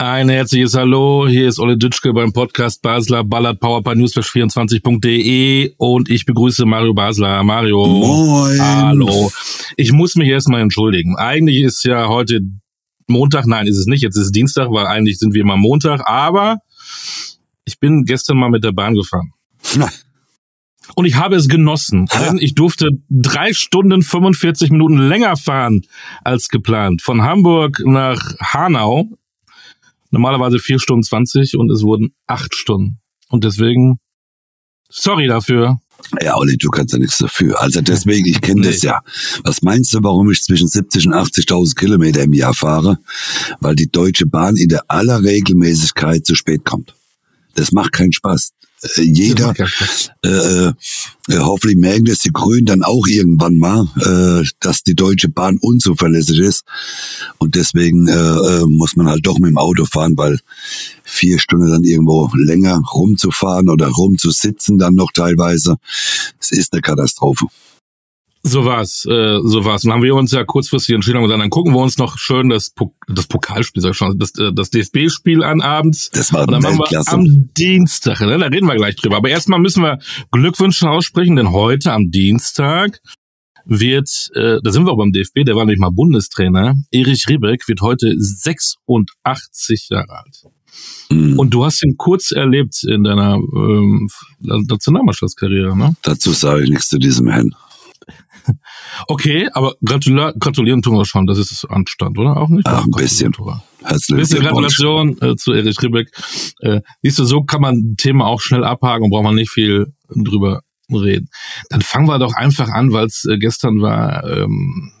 Ein herzliches Hallo, hier ist Ole Dütschke beim Podcast Basler Ballard Powerpower Newsflash24.de und ich begrüße Mario Basler. Mario. Moin. Hallo. Ich muss mich erstmal entschuldigen. Eigentlich ist ja heute Montag, nein, ist es nicht, jetzt ist es Dienstag, weil eigentlich sind wir immer Montag, aber ich bin gestern mal mit der Bahn gefahren. Na, Und ich habe es genossen, denn ich durfte drei Stunden 45 Minuten länger fahren als geplant. Von Hamburg nach Hanau. Normalerweise vier Stunden 20 und es wurden acht Stunden. Und deswegen, sorry dafür. Ja, Olli, du kannst ja nichts dafür. Also deswegen, ich kenne das Nee. ja. Was meinst du, warum ich zwischen 70 und 80.000 Kilometer im Jahr fahre? Weil die Deutsche Bahn in der aller Regelmäßigkeit zu spät kommt. Das macht keinen Spaß. Äh, jeder, äh, äh, hoffentlich merken das die Grünen dann auch irgendwann mal, äh, dass die Deutsche Bahn unzuverlässig ist. Und deswegen äh, äh, muss man halt doch mit dem Auto fahren, weil vier Stunden dann irgendwo länger rumzufahren oder rumzusitzen dann noch teilweise, es ist eine Katastrophe. So war's, äh, so war's. Und dann haben wir uns ja kurzfristig entschieden und gesagt, dann gucken wir uns noch schön das, Pok das Pokalspiel, sag ich schon, das, äh, das DFB-Spiel an abends. Das war Und dann machen wir am Dienstag, ne? da reden wir gleich drüber. Aber erstmal müssen wir Glückwünsche aussprechen, denn heute am Dienstag wird, äh, da sind wir auch beim DFB, der war nämlich mal Bundestrainer, Erich Riebeck wird heute 86 Jahre alt. Mhm. Und du hast ihn kurz erlebt in deiner ähm, Nationalmannschaftskarriere, ne? Dazu sage ich nichts zu diesem Herrn. Okay, aber gratula gratulieren tun wir schon, das ist Anstand, oder? Auch nicht? Ach, ein bisschen. Herzlichen Bisschen. Gratulation äh, zu Erich Riebeck. Äh, siehst du, so kann man ein Thema auch schnell abhaken und braucht man nicht viel drüber reden. Dann fangen wir doch einfach an, weil es äh, gestern war. Ähm,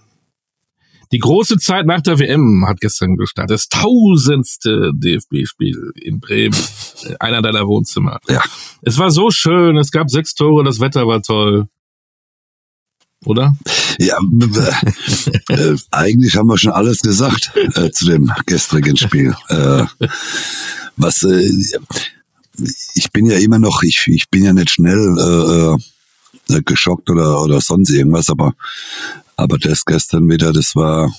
die große Zeit nach der WM hat gestern gestartet. Das tausendste DFB-Spiel in Bremen. Äh, Einer deiner Wohnzimmer. Ja. Es war so schön, es gab sechs Tore, das Wetter war toll. Oder? Ja, äh, eigentlich haben wir schon alles gesagt äh, zu dem gestrigen Spiel. Äh, was äh, ich bin ja immer noch, ich, ich bin ja nicht schnell äh, geschockt oder oder sonst irgendwas, aber aber das gestern wieder, das war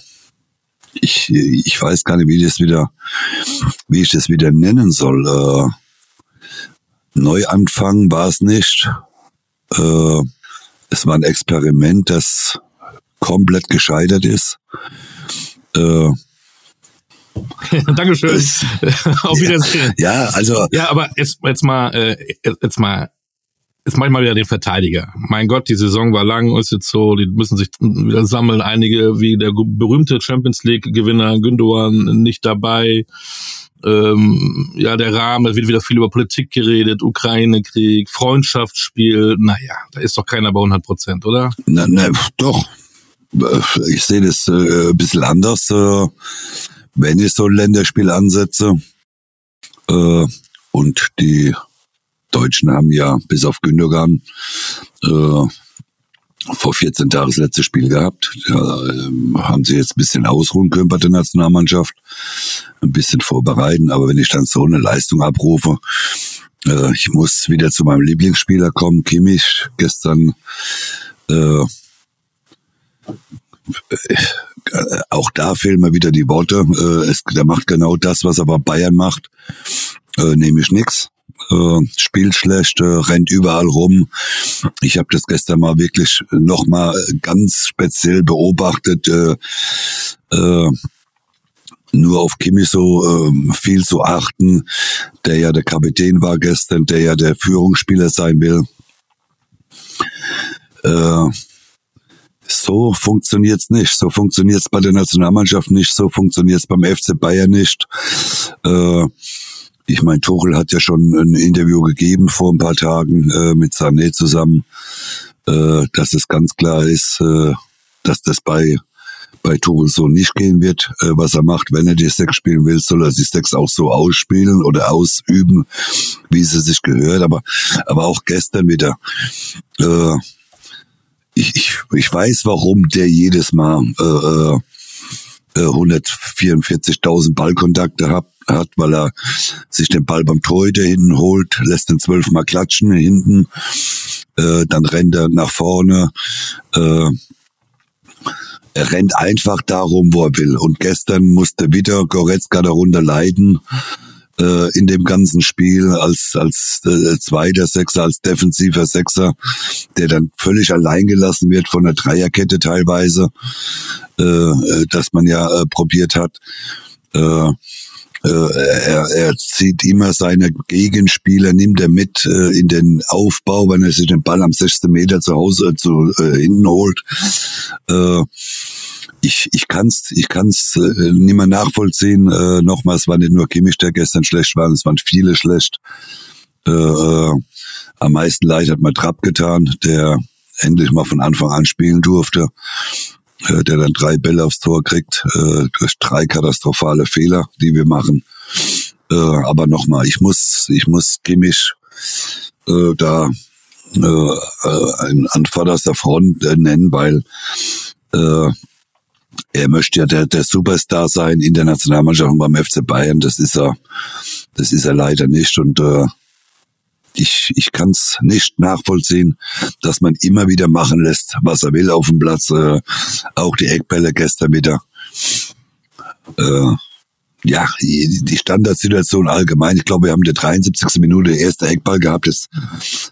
ich ich weiß gar nicht, wie das wieder, wie ich das wieder nennen soll. Neuanfang war es nicht. Äh, es war ein Experiment, das komplett gescheitert ist. Äh, Dankeschön. Es- Auf Wiedersehen. ja, also Ja, aber jetzt, jetzt mal, äh, jetzt mal, jetzt mach ich mal wieder den Verteidiger. Mein Gott, die Saison war lang, ist jetzt so, die müssen sich wieder sammeln. Einige, wie der berühmte Champions League-Gewinner Gündogan, nicht dabei. Ähm, ja, der Rahmen, es wird wieder viel über Politik geredet, Ukraine-Krieg, Freundschaftsspiel. Naja, da ist doch keiner bei 100 Prozent, oder? Na, na, doch. Ich sehe das äh, ein bisschen anders, äh, wenn ich so ein Länderspiel ansetze. Äh, und die Deutschen haben ja bis auf Gündogan äh, vor 14 Tagen das letzte Spiel gehabt. Ja, ähm, haben sie jetzt ein bisschen ausruhen können bei der Nationalmannschaft, ein bisschen vorbereiten. Aber wenn ich dann so eine Leistung abrufe, äh, ich muss wieder zu meinem Lieblingsspieler kommen, Kimmich. Gestern äh, äh, auch da fehlen mir wieder die Worte. Äh, es, der macht genau das, was aber Bayern macht, äh, nämlich nix. Äh, spielt schlecht, äh, rennt überall rum. Ich habe das gestern mal wirklich nochmal ganz speziell beobachtet. Äh, äh, nur auf Kimmich so ähm, viel zu achten, der ja der Kapitän war gestern, der ja der Führungsspieler sein will. Äh, so funktioniert's nicht. So funktioniert's bei der Nationalmannschaft nicht. So funktioniert's beim FC Bayern nicht. Äh, ich meine, Tuchel hat ja schon ein Interview gegeben vor ein paar Tagen äh, mit Sané zusammen, äh, dass es ganz klar ist, äh, dass das bei bei Tuchel so nicht gehen wird, äh, was er macht. Wenn er die Sechs spielen will, soll er die Sechs auch so ausspielen oder ausüben, wie sie sich gehört. Aber aber auch gestern wieder. Äh, ich, ich, ich weiß, warum der jedes Mal äh, äh, äh, 144.000 Ballkontakte hat, hat, weil er sich den Ball beim Torhüter hinten holt, lässt den zwölfmal klatschen hinten, äh, dann rennt er nach vorne, äh, er rennt einfach darum, wo er will. Und gestern musste wieder Goretzka darunter leiden äh, in dem ganzen Spiel als als äh, zweiter Sechser, als defensiver Sechser, der dann völlig allein gelassen wird von der Dreierkette teilweise, äh, äh dass man ja äh, probiert hat. Äh, er, er zieht immer seine Gegenspieler, nimmt er mit äh, in den Aufbau, wenn er sich den Ball am 16. Meter zu Hause zu äh, hinten holt. Äh, ich, ich kann's, ich kann's äh, nicht mehr nachvollziehen. Äh, nochmal, es war nicht nur Kimmich, der gestern schlecht war, es waren viele schlecht. Äh, äh, am meisten leid hat mir Trapp getan, der endlich mal von Anfang an spielen durfte, äh, der dann drei Bälle aufs Tor kriegt, äh, durch drei katastrophale Fehler, die wir machen. Äh, aber nochmal, ich muss, ich muss Kimmich äh, da äh, äh, an vorderster Front äh, nennen, weil äh, er möchte ja der, der Superstar sein in der Nationalmannschaft und beim FC Bayern. Das ist er, das ist er leider nicht. Und äh, ich, ich kann es nicht nachvollziehen, dass man immer wieder machen lässt, was er will auf dem Platz. Äh, auch die Eckbälle gestern wieder. Äh, ja, die Standardsituation allgemein. Ich glaube, wir haben der 73. Minute erste Eckball gehabt. Das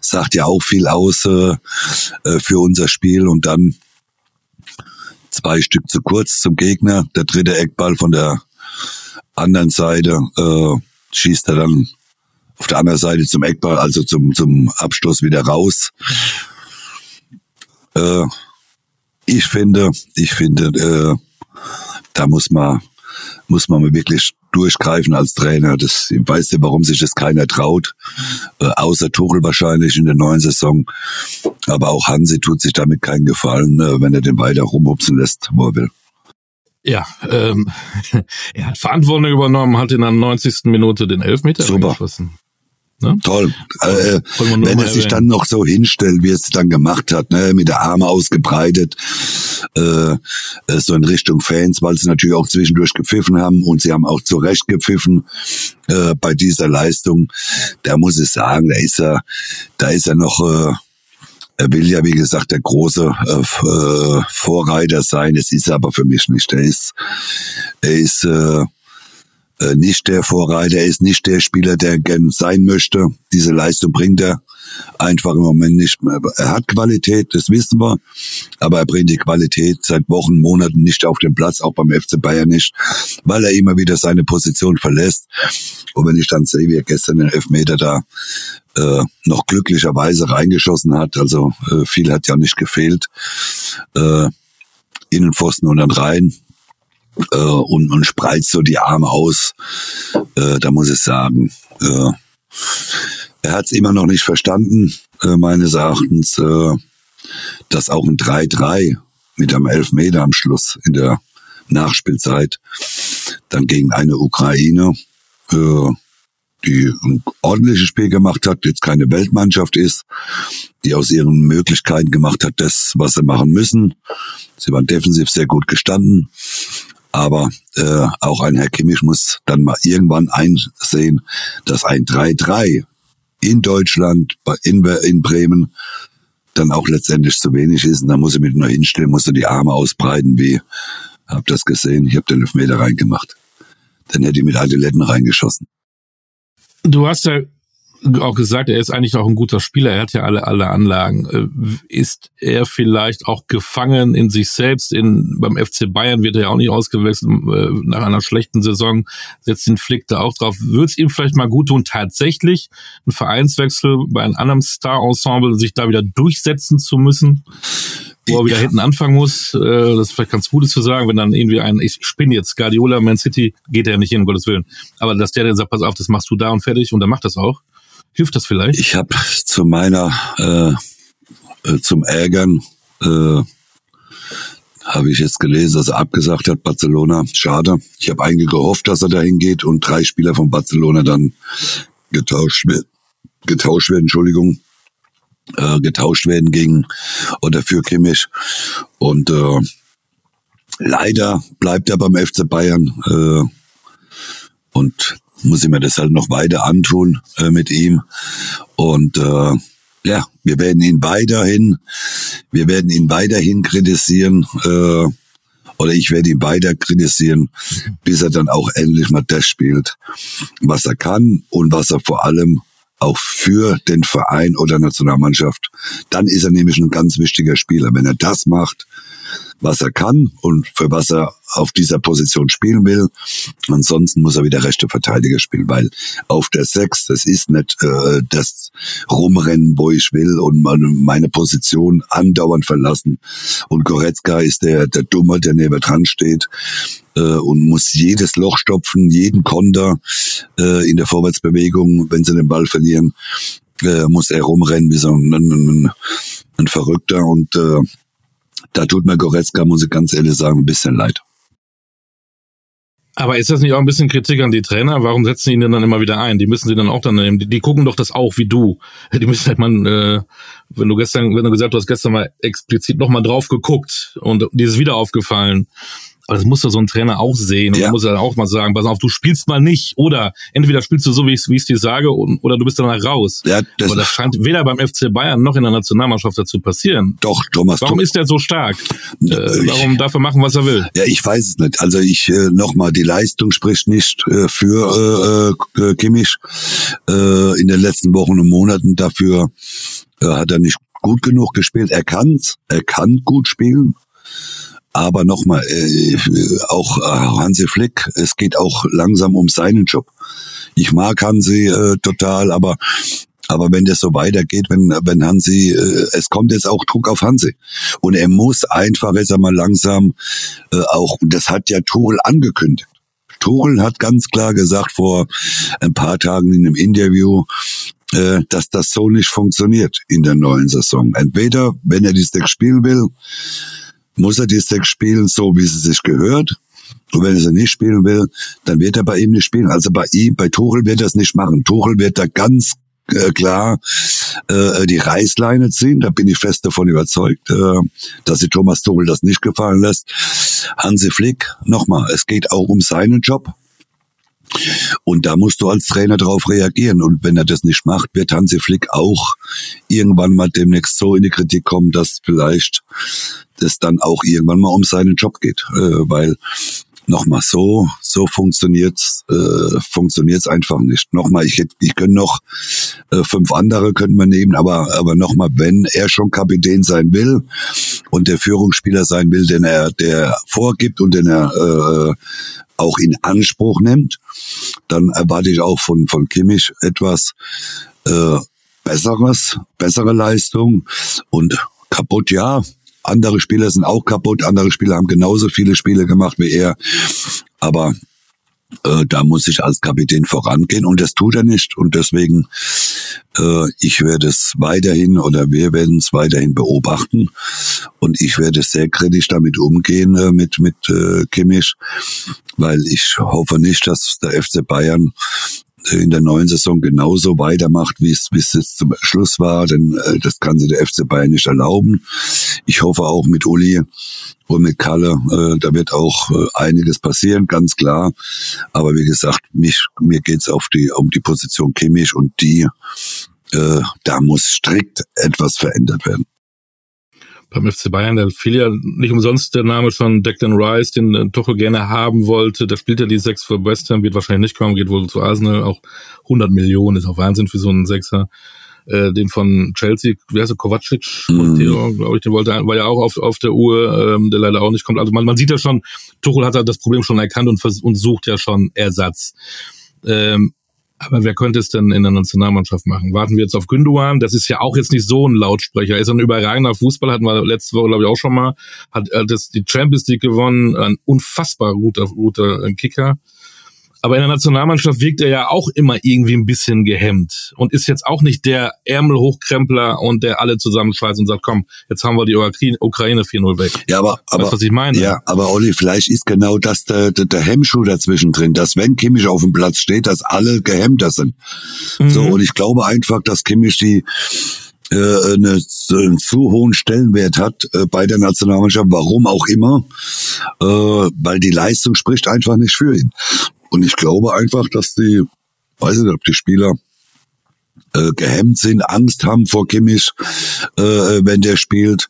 sagt ja auch viel aus äh, äh für unser Spiel. Und dann zwei Stück zu kurz zum Gegner. Der dritte Eckball von der anderen Seite äh, schießt er dann auf der anderen Seite zum Eckball, also zum, zum Abstoß wieder raus. Äh, ich finde, ich finde, äh, da muss man, muss man wirklich durchgreifen als Trainer. Das ich weiß nicht, warum sich das keiner traut, äh, außer Tuchel wahrscheinlich in der neuen Saison. Aber auch Hansi tut sich damit keinen Gefallen, äh, wenn er den weiter rumhupsen lässt, wo er will. Ja, ähm, er hat Verantwortung übernommen, hat in der 90. Minute den Elfmeter Super. geschossen. Ne? Toll. Äh, wenn er sich dann noch so hinstellt, wie er es dann gemacht hat, ne, mit der Arme ausgebreitet, äh, äh, so in Richtung Fans, weil sie natürlich auch zwischendurch gepfiffen haben und sie haben auch zu Recht gepfiffen äh, bei dieser Leistung. Da muss ich sagen, da ist er, da ist er noch. Äh, er will ja, wie gesagt, der große äh, äh Vorreiter sein. Das ist er aber für mich nicht. Er ist, er ist äh, äh, nicht der Vorreiter, er ist nicht der Spieler, der gern sein möchte. Diese Leistung bringt er einfach im Moment nicht mehr. Er hat Qualität, das wissen wir, aber er bringt die Qualität seit Wochen, Monaten nicht auf den Platz, auch beim FC Bayern nicht, weil er immer wieder seine Position verlässt. Und wenn ich dann sehe, wie er gestern den Elfmeter da äh, noch glücklicherweise reingeschossen hat, also äh, viel hat ja nicht gefehlt, äh, Innenpfosten und dann rein, äh, und, und spreizt so die Arme aus. Äh, da muss ich sagen, äh, er hat es immer noch nicht verstanden, äh, meines Erachtens, äh, dass auch ein 3-3 mit einem Elfmeter am Schluss in der Nachspielzeit dann gegen eine Ukraine, äh, die ein ordentliches Spiel gemacht hat, jetzt keine Weltmannschaft ist, die aus ihren Möglichkeiten gemacht hat, das, was sie machen müssen. Sie waren defensiv sehr gut gestanden, aber äh, auch ein Herr Kimmich muss dann mal irgendwann einsehen, dass ein 3-3 in Deutschland, in, in Bremen, dann auch letztendlich zu wenig ist. Und dann muss er mit nur hinstellen, muss er die Arme ausbreiten, wie, hab das gesehen, ich habe den Elfmeter reingemacht. Dann hätte ich mit Adiletten reingeschossen. Du hast ja auch gesagt, er ist eigentlich auch ein guter Spieler, er hat ja alle, alle Anlagen. Äh, ist er vielleicht auch gefangen in sich selbst? In, beim FC Bayern wird er ja auch nicht ausgewechselt äh, nach einer schlechten Saison, setzt den Flick da auch drauf. Würde es ihm vielleicht mal gut tun, tatsächlich einen Vereinswechsel bei einem anderen Star-Ensemble sich da wieder durchsetzen zu müssen? wo er wieder hinten anfangen muss. Äh, das ist vielleicht ganz Gutes zu sagen, wenn dann irgendwie ein, ich spinne jetzt, Guardiola, Man City, geht er nicht hin, um Gottes Willen. Aber dass der dann sagt, pass auf, das machst du da und fertig und dann macht das auch. Hilft das vielleicht? Ich habe zu meiner, äh, äh, zum Ärgern, äh, habe ich jetzt gelesen, dass er abgesagt hat, Barcelona. Schade. Ich habe eigentlich gehofft, dass er dahin geht und drei Spieler von Barcelona dann getauscht getauscht werden, Entschuldigung, äh, getauscht werden gegen oder für Kimmich. Und äh, leider bleibt er beim FC Bayern. Äh, und muss ich mir das halt noch weiter antun äh, mit ihm. Und äh, ja, wir werden ihn weiterhin, wir werden ihn weiterhin kritisieren, äh, oder ich werde ihn weiter kritisieren, bis er dann auch endlich mal das spielt, was er kann und was er vor allem auch für den Verein oder Nationalmannschaft. Dann ist er nämlich ein ganz wichtiger Spieler. Wenn er das macht, was er kann und für was er auf dieser Position spielen will. Ansonsten muss er wieder rechte Verteidiger spielen, weil auf der Sechs, das ist nicht äh, das Rumrennen, wo ich will und meine Position andauernd verlassen. Und Goretzka ist der, der Dummer, der neben dran steht äh, und muss jedes Loch stopfen, jeden Konter äh, in der Vorwärtsbewegung, wenn sie den Ball verlieren, äh, muss er rumrennen wie so ein, ein, ein Verrückter und äh, da tut mir Goretzka, muss ich ganz ehrlich sagen, ein bisschen leid. Aber ist das nicht auch ein bisschen Kritik an die Trainer? Warum setzen die ihn denn dann immer wieder ein? Die müssen sie dann auch dann nehmen. Die, die gucken doch das auch wie du. Die müssen halt mal, äh, wenn du gestern, wenn du gesagt hast, gestern mal explizit nochmal drauf geguckt und dir ist wieder aufgefallen. Aber das muss doch so ein Trainer auch sehen und ja. muss er auch mal sagen, pass auf, du spielst mal nicht oder entweder spielst du so, wie ich es dir sage und, oder du bist danach raus. Ja, das Aber das scheint weder beim FC Bayern noch in der Nationalmannschaft dazu passieren. Doch, Thomas. Warum ist der so stark? Äh, warum darf er machen, was er will? Ja, ich weiß es nicht. Also ich äh, nochmal, die Leistung spricht nicht äh, für äh, äh, Kimmich äh, in den letzten Wochen und Monaten. Dafür äh, hat er nicht gut genug gespielt. Er kann's, er kann gut spielen. Aber nochmal, äh, auch äh, Hansi Flick, es geht auch langsam um seinen Job. Ich mag Hansi äh, total, aber aber wenn das so weitergeht, wenn, wenn Hansi, äh, es kommt jetzt auch Druck auf Hansi. Und er muss einfach jetzt einmal langsam äh, auch, das hat ja Tuchel angekündigt. Tuchel hat ganz klar gesagt vor ein paar Tagen in einem Interview, äh, dass das so nicht funktioniert in der neuen Saison. Entweder, wenn er die Sechs spielen will, muss er die Sechs spielen, so wie sie sich gehört. Und wenn er sie nicht spielen will, dann wird er bei ihm nicht spielen. Also bei ihm, bei Tuchel wird er es nicht machen. Tuchel wird da ganz äh, klar äh, die Reißleine ziehen. Da bin ich fest davon überzeugt, äh, dass sich Thomas Tuchel das nicht gefallen lässt. Hansi Flick, nochmal, es geht auch um seinen Job. Und da musst du als Trainer darauf reagieren. Und wenn er das nicht macht, wird Hansi Flick auch irgendwann mal demnächst so in die Kritik kommen, dass vielleicht es dann auch irgendwann mal um seinen Job geht. Äh, weil nochmal so, so funktioniert's, äh, funktioniert's einfach nicht. Nochmal, ich hätte, ich könnte noch äh, fünf andere könnten wir nehmen, aber, aber nochmal, wenn er schon Kapitän sein will und der Führungsspieler sein will, den er, der vorgibt und den er äh, auch in Anspruch nimmt, dann erwarte ich auch von, von Kimmich etwas äh, Besseres, bessere Leistung und kaputt, ja. Andere Spieler sind auch kaputt, andere Spieler haben genauso viele Spiele gemacht wie er. Aber äh, da muss ich als Kapitän vorangehen und das tut er nicht. Und deswegen, äh, ich werde es weiterhin oder wir werden es weiterhin beobachten und ich werde sehr kritisch damit umgehen äh, mit, mit äh, Kimmich, weil ich hoffe nicht, dass der FC Bayern in der neuen Saison genauso weitermacht, wie es bis jetzt zum Schluss war, denn äh, das kann sich der FC Bayern nicht erlauben. Ich hoffe auch mit Uli und mit Kalle, äh, da wird auch äh, einiges passieren, ganz klar. Aber wie gesagt, mich, mir geht's auf die, um die Position Kimmich und die, äh, da muss strikt etwas verändert werden beim FC Bayern, da fiel ja nicht umsonst der Name schon Declan Rice, den äh, Tuchel gerne haben wollte. Da spielt er die Sechs für West Ham, wird wahrscheinlich nicht kommen, geht wohl zu Arsenal. Auch 100 Millionen ist auch Wahnsinn für so einen Sechser. Äh, den von Chelsea, wie heißt er, Kovacic, mhm. glaube ich, den wollte, war ja auch auf, auf der Uhr, ähm, der leider auch nicht kommt. Also man, man sieht ja schon, Tuchel hat halt das Problem schon erkannt und, und sucht ja schon Ersatz. Ähm, aber wer könnte es denn in der Nationalmannschaft machen? Warten wir jetzt auf Günduan. Das ist ja auch jetzt nicht so ein Lautsprecher. Er ist ein überragender Fußball, hatten wir letzte Woche, glaube ich, auch schon mal. Hat, hat das die Champions League gewonnen. Ein unfassbar guter, guter Kicker. Aber in der Nationalmannschaft wirkt er ja auch immer irgendwie ein bisschen gehemmt und ist jetzt auch nicht der Ärmelhochkrempler und der alle zusammenschweißt und sagt, komm, jetzt haben wir die Ukraine 4-0 weg. Ja, aber, aber weißt, was ich meine? Ja, aber Olli, vielleicht ist genau das der, der, der Hemmschuh dazwischen drin, dass wenn Kimmich auf dem Platz steht, dass alle gehemmter sind. Mhm. So, und ich glaube einfach, dass Kimmich die äh, eine, einen zu hohen Stellenwert hat äh, bei der Nationalmannschaft, warum auch immer, äh, weil die Leistung spricht einfach nicht für ihn. Und ich glaube einfach, dass die, weiß ich nicht, ob die Spieler äh, gehemmt sind, Angst haben vor Kimmich, äh, wenn der spielt.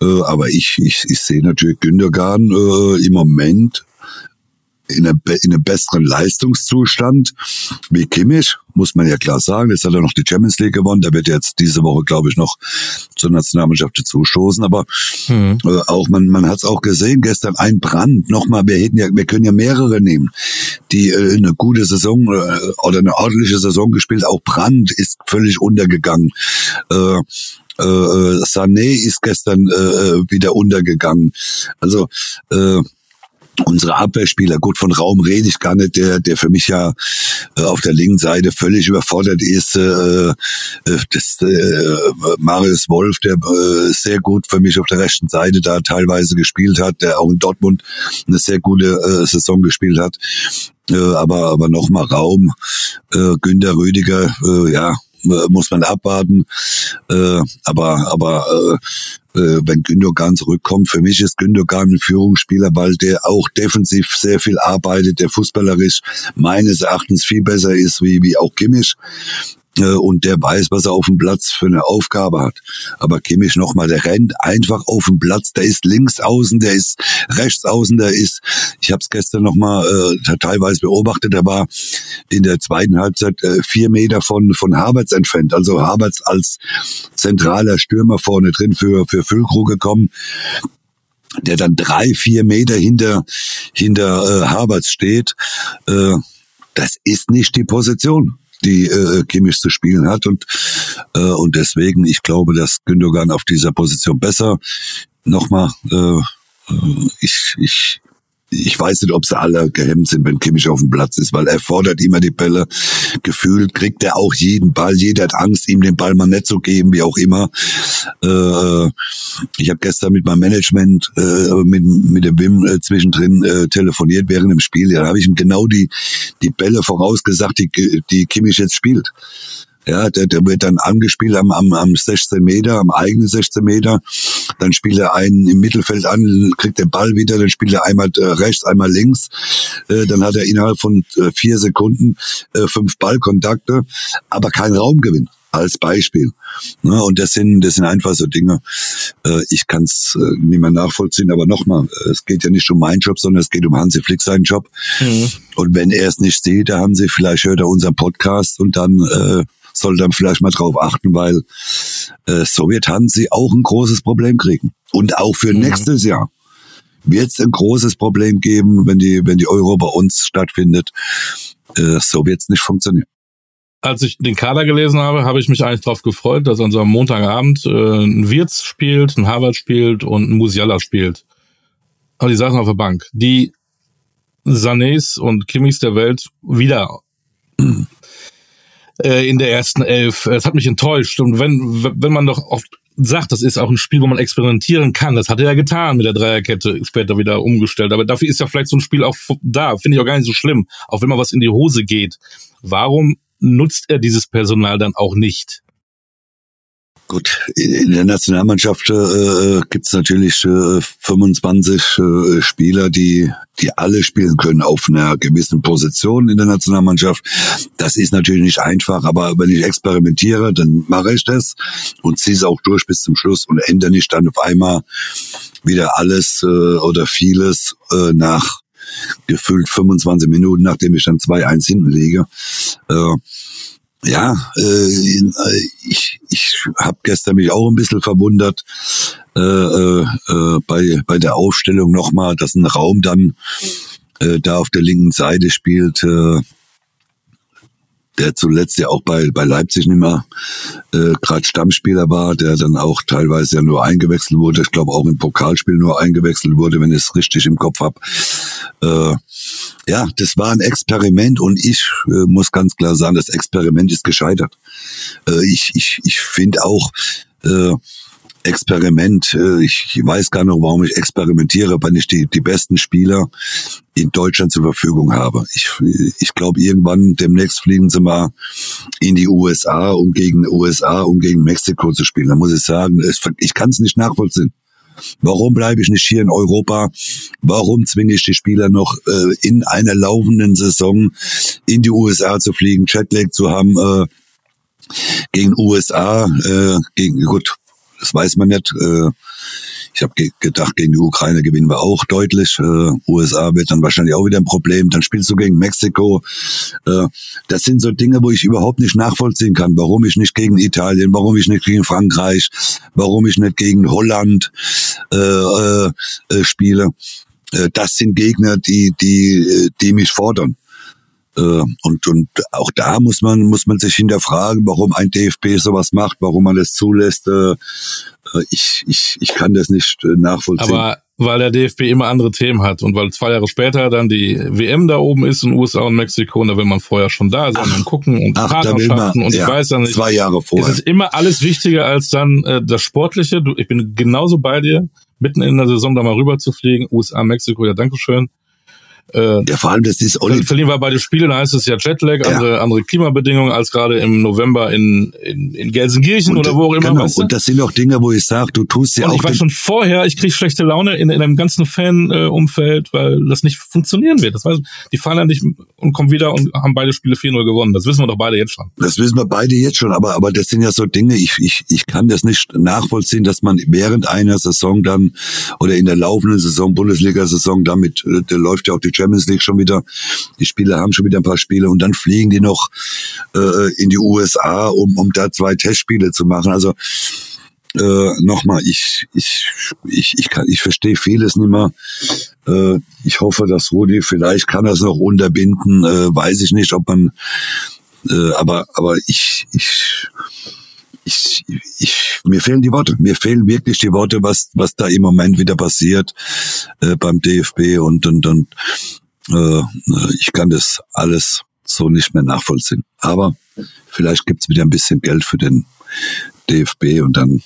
Äh, aber ich, ich, ich sehe natürlich Gündogan äh, im Moment in einem, in einem besseren Leistungszustand wie Kimmich, muss man ja klar sagen. Jetzt hat er noch die Champions League gewonnen. Der wird jetzt diese Woche, glaube ich, noch zur Nationalmannschaft dazustoßen. Aber mhm. äh, auch man, man hat es auch gesehen gestern ein Brand. Nochmal, wir hätten ja, wir können ja mehrere nehmen, die äh, eine gute Saison äh, oder eine ordentliche Saison gespielt. Auch Brand ist völlig untergegangen. Äh, äh, äh Sané ist gestern äh, äh, wieder untergegangen. Also äh, unsere Abwehrspieler, gut von Raum rede ich gar nicht, der, der für mich ja äh, auf der linken Seite völlig überfordert ist. Äh, äh, das, äh, Marius Wolf, der äh, sehr gut für mich auf der rechten Seite da teilweise gespielt hat, der auch in Dortmund eine sehr gute äh, Saison gespielt hat. Äh, aber aber nochmal Raum, äh, Günter Rüdiger, äh, ja, muss man abwarten. Äh, aber aber äh, äh, wenn Gündogan zurückkommt, für mich ist Gündogan ein Führungsspieler, weil der auch defensiv sehr viel arbeitet, der fußballerisch meines Erachtens viel besser ist wie, wie auch Kimmich. Äh, und der weiß, was er auf dem Platz für eine Aufgabe hat. Aber Kimmich nochmal, der rennt einfach auf dem Platz, der ist links außen, der ist rechts außen, der ist, ich habe es gestern nochmal äh, teilweise beobachtet, der war in der zweiten Halbzeit äh, vier Meter von, von Havertz entfernt. Also Havertz als zentraler Stürmer vorne drin für, für Füllkrug gekommen der dann drei, vier Meter hinter, hinter äh, Havertz steht. Äh, das ist nicht die Position die äh, Kimmich zu spielen hat. Und äh, und deswegen ich glaube, dass Gündogan auf dieser Position besser. Nochmal äh, äh ich ich ich weiß nicht, ob sie alle gehemmt sind, wenn Kimmich auf dem Platz ist, weil er fordert immer die Bälle. Gefühlt kriegt er auch jeden Ball. Jeder hat Angst, ihm den Ball mal nicht zu geben, wie auch immer. Äh, ich habe gestern mit meinem Management, äh, mit, mit dem Wim äh, zwischendrin äh, telefoniert während dem Spiel. Ja, da habe ich ihm genau die, die Bälle vorausgesagt, die, die Kimmich jetzt spielt. Ja, der, der wird dann angespielt am, am, am 16 Meter, am eigenen 16 Meter. Dann spielt er einen im Mittelfeld an, kriegt den Ball wieder, dann spielt er einmal äh, rechts, einmal links. Äh, dann hat er innerhalb von äh, vier Sekunden fünf Ballkontakte, aber kein Raumgewinn als Beispiel. Ne, und das sind, das sind einfach so Dinge. Äh, ich kann es äh, nicht mehr nachvollziehen, aber nochmal, es geht ja nicht um meinen Job, sondern es geht um Hansi Flick seinen Job. Mhm. Und wenn er es nicht sieht, der Hansi, vielleicht hört er unseren Podcast und dann äh, soll dann vielleicht mal drauf achten, weil äh, so wird Hansi auch ein großes Problem kriegen. Und auch für mhm. nächstes Jahr wird es ein großes Problem geben, wenn die, wenn die Euro bei uns stattfindet. Äh, so wird es nicht funktionieren. Als ich den Kader gelesen habe, habe ich mich eigentlich darauf gefreut, dass an so einem Montagabend äh, ein Wirtz spielt, ein Harvard spielt und ein Musiala spielt. Aber die saßen auf der Bank. Die Sanés und Kimmis der Welt wieder mhm äh, in der ersten Elf. Es hat mich enttäuscht. Und wenn, wenn man doch oft sagt, das ist auch ein Spiel, wo man experimentieren kann. Das hat er ja getan mit der Dreierkette, später wieder umgestellt. Aber dafür ist ja vielleicht so ein Spiel auch da. Finde ich auch gar nicht so schlimm. Auch wenn mal was in die Hose geht. Warum nutzt er dieses Personal dann auch nicht? Gut, in der Nationalmannschaft äh, gibt es natürlich äh, 25 äh, Spieler, die die alle spielen können auf einer gewissen Position in der Nationalmannschaft. Das ist natürlich nicht einfach, aber wenn ich experimentiere, dann mache ich das und ziehe es auch durch bis zum Schluss und ändere nicht dann auf einmal wieder alles äh, oder vieles äh, nach gefühlt 25 Minuten, nachdem ich dann 2-1 hinten liege. Äh, ja, äh, ich, ich habe gestern mich auch ein bisschen verwundert äh, äh, äh, bei, bei der Aufstellung nochmal, dass ein Raum dann äh, da auf der linken Seite spielt. Äh, der zuletzt ja auch bei, bei Leipzig nicht mehr äh, gerade Stammspieler war, der dann auch teilweise ja nur eingewechselt wurde. Ich glaube auch im Pokalspiel nur eingewechselt wurde, wenn ich es richtig im Kopf hab. Äh, ja, das war ein Experiment und ich äh, muss ganz klar sagen, das Experiment ist gescheitert. Äh, ich ich, ich finde auch, äh, Experiment. Äh, ich weiß gar nicht, warum ich experimentiere, wenn ich die, die besten Spieler in Deutschland zur Verfügung habe. Ich, ich glaube, irgendwann demnächst fliegen sie mal in die USA, um gegen USA, um gegen Mexiko zu spielen. Da muss ich sagen, ich kann es nicht nachvollziehen. Warum bleibe ich nicht hier in Europa? Warum zwinge ich die Spieler noch äh, in einer laufenden Saison in die USA zu fliegen, Jetlag zu haben? Äh, gegen USA, äh, gegen gut, das weiß man nicht. Äh, ich habe ge gedacht, gegen die Ukraine gewinnen wir auch deutlich. Äh, USA wird dann wahrscheinlich auch wieder ein Problem. Dann spielst du gegen Mexiko. Äh, das sind so Dinge, wo ich überhaupt nicht nachvollziehen kann, warum ich nicht gegen Italien, warum ich nicht gegen Frankreich, warum ich nicht gegen Holland äh, äh, äh spiele. Äh, das sind Gegner, die, die, äh, die mich fordern. Äh, und, und auch da muss man, muss man sich hinterfragen, warum ein DFB sowas macht, warum man es zulässt. Äh, ich, ich, ich kann das nicht nachvollziehen. Aber weil der DFB immer andere Themen hat und weil zwei Jahre später dann die WM da oben ist in USA und Mexiko und da will man vorher schon da sein ach, und gucken und ach, Partnerschaften man, und ich ja, weiß dann nicht. Zwei Jahre vorher. Es ist immer alles wichtiger als dann äh, das Sportliche. Du, ich bin genauso bei dir, mitten in der Saison da mal rüber zu fliegen, USA, Mexiko, ja, Dankeschön. Äh, ja, vor allem, das ist Olli. Verlieren wir beide Spiele, dann heißt es ja Jetlag, ja. andere, andere Klimabedingungen als gerade im November in, in, in Gelsenkirchen und, oder wo auch immer. Genau. Weißt du? Und das sind auch Dinge, wo ich sage, du tust ja auch. Ich war schon vorher, ich kriege schlechte Laune in, in einem ganzen Fan-Umfeld, weil das nicht funktionieren wird. Das weiß, die fahren ja nicht und kommen wieder und haben beide Spiele 4-0 gewonnen. Das wissen wir doch beide jetzt schon. Das wissen wir beide jetzt schon, aber, aber das sind ja so Dinge, ich, ich, ich kann das nicht nachvollziehen, dass man während einer Saison dann oder in der laufenden Saison, Bundesliga-Saison, damit, äh, da läuft ja auch die Champions League schon wieder die Spieler haben schon wieder ein paar Spiele und dann fliegen die noch äh, in die USA, um, um da zwei Testspiele zu machen. Also äh, nochmal, ich, ich, ich, ich ich verstehe vieles nicht mehr. Äh, ich hoffe, dass Rudi vielleicht kann das noch unterbinden, äh, weiß ich nicht, ob man, äh, aber, aber ich, ich, ich, ich, mir fehlen die Worte. Mir fehlen wirklich die Worte, was, was da im Moment wieder passiert äh, beim DFB und, und, und äh, ich kann das alles so nicht mehr nachvollziehen. Aber vielleicht gibt's wieder ein bisschen Geld für den DFB und dann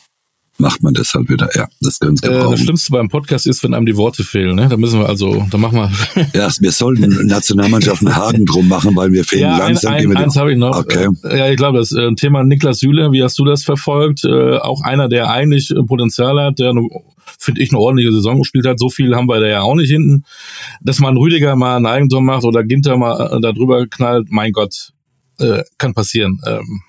macht man das halt wieder. Ja, das können Sie gebrauchen. Äh, das Schlimmste beim Podcast ist, wenn einem die Worte fehlen. Ne? Da müssen wir also, da machen wir. ja, wir sollten Nationalmannschaften Hagen drum machen, weil wir fehlen ja, langsam. Ein, ein, eins habe ich noch. Okay. Ja, ich glaube, das äh, Thema Niklas Süle, wie hast du das verfolgt? Äh, auch einer, der eigentlich Potenzial hat, der finde ich, eine ordentliche Saison gespielt hat. So viel haben wir da ja auch nicht hinten. Dass man Rüdiger mal ein Eigentor macht oder Ginter mal äh, da drüber knallt, mein Gott, äh, kann passieren. Ähm,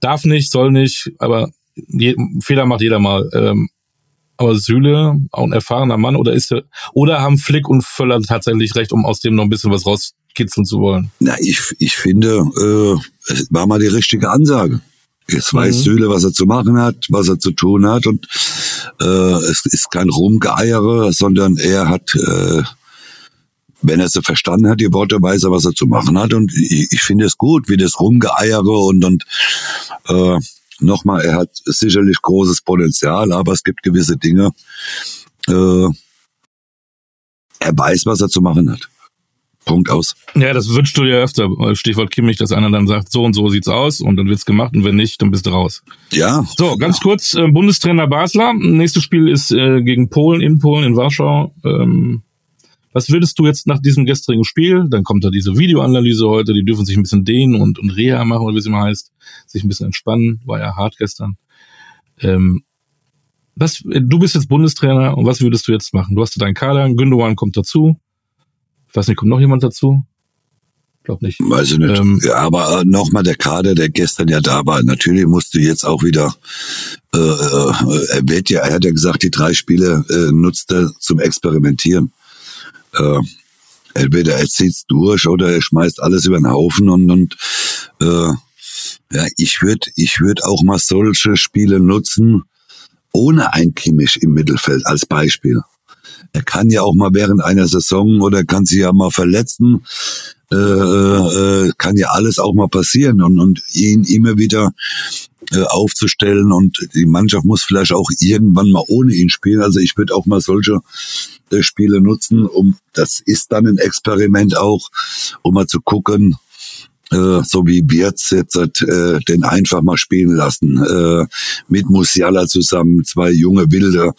darf nicht, soll nicht, aber je, Fehler macht jeder mal. Ähm, aber Süle, auch ein erfahrener Mann, oder ist er, oder haben Flick und Völler tatsächlich recht, um aus dem noch ein bisschen was rauskitzeln zu wollen? Na, ich, ich finde, äh, es war mal die richtige Ansage. Jetzt weiß mhm. Süle, was er zu machen hat, was er zu tun hat und äh, es ist kein Rumgeeiere, sondern er hat, äh, wenn er sie verstanden hat, die Worte, weiß er, was er zu machen hat und ich, ich finde es gut, wie das Rumgeeiere und, und äh, nochmal, er hat sicherlich großes Potenzial, aber es gibt gewisse Dinge, äh, er weiß, was er zu machen hat. Punkt aus. Ja, das wünschst du dir öfter. Stichwort Kimmich, dass einer dann sagt, so und so sieht's aus und dann wird's gemacht und wenn nicht, dann bist du raus. Ja. So, ganz kurz, äh, Bundestrainer Basler. Nächstes Spiel ist äh, gegen Polen, in Polen, in Warschau. Ähm, was würdest du jetzt nach diesem gestrigen Spiel, dann kommt da diese Videoanalyse heute, die dürfen sich ein bisschen dehnen und, und Reha machen, oder wie es immer heißt, sich ein bisschen entspannen, war ja hart gestern. Ähm, was, du bist jetzt Bundestrainer und was würdest du jetzt machen? Du hast deinen Kader, Gündogan kommt dazu, ich weiß nicht, kommt noch jemand dazu? Glaub nicht. Weiß ich nicht. Ähm, ja, aber äh, nochmal der Kader, der gestern ja da war. Natürlich musste jetzt auch wieder, äh, äh, er wird ja, er hat ja gesagt, die drei Spiele äh, nutzt er zum Experimentieren. Äh, entweder er zieht's durch oder er schmeißt alles über den Haufen und, und äh, ja, ich würde ich würd auch mal solche Spiele nutzen, ohne ein Kimmich im Mittelfeld als Beispiel. Er kann ja auch mal während einer Saison oder kann sich ja mal verletzen. Äh, äh, kann ja alles auch mal passieren und, und ihn immer wieder äh, aufzustellen und die Mannschaft muss vielleicht auch irgendwann mal ohne ihn spielen. Also ich würde auch mal solche äh, Spiele nutzen, um das ist dann ein Experiment auch, um mal zu gucken, äh, so wie Wirtz jetzt äh, den einfach mal spielen lassen. Äh, mit Musiala zusammen, zwei junge, wilde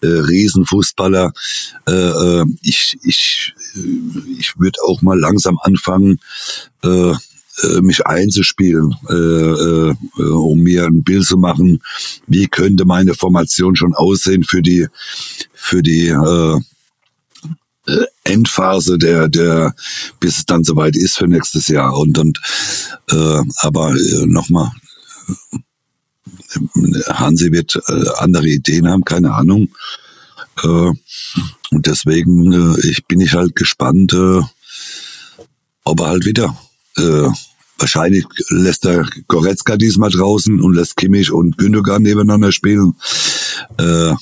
äh, Riesenfußballer. Äh, äh, ich ich, ich würde auch mal langsam anfangen, äh, äh, mich einzuspielen, äh, äh, um mir ein Bild zu machen, wie könnte meine Formation schon aussehen für die für die äh, äh, Endphase der der bis es dann soweit ist für nächstes Jahr und und äh, aber äh, nochmal Hansi wird äh, andere Ideen haben, keine Ahnung. Äh, und deswegen äh, ich bin ich halt gespannt, äh, ob er halt wieder äh, wahrscheinlich lässt er Goretzka diesmal draußen und lässt Kimmich und Gündogan nebeneinander spielen. Äh,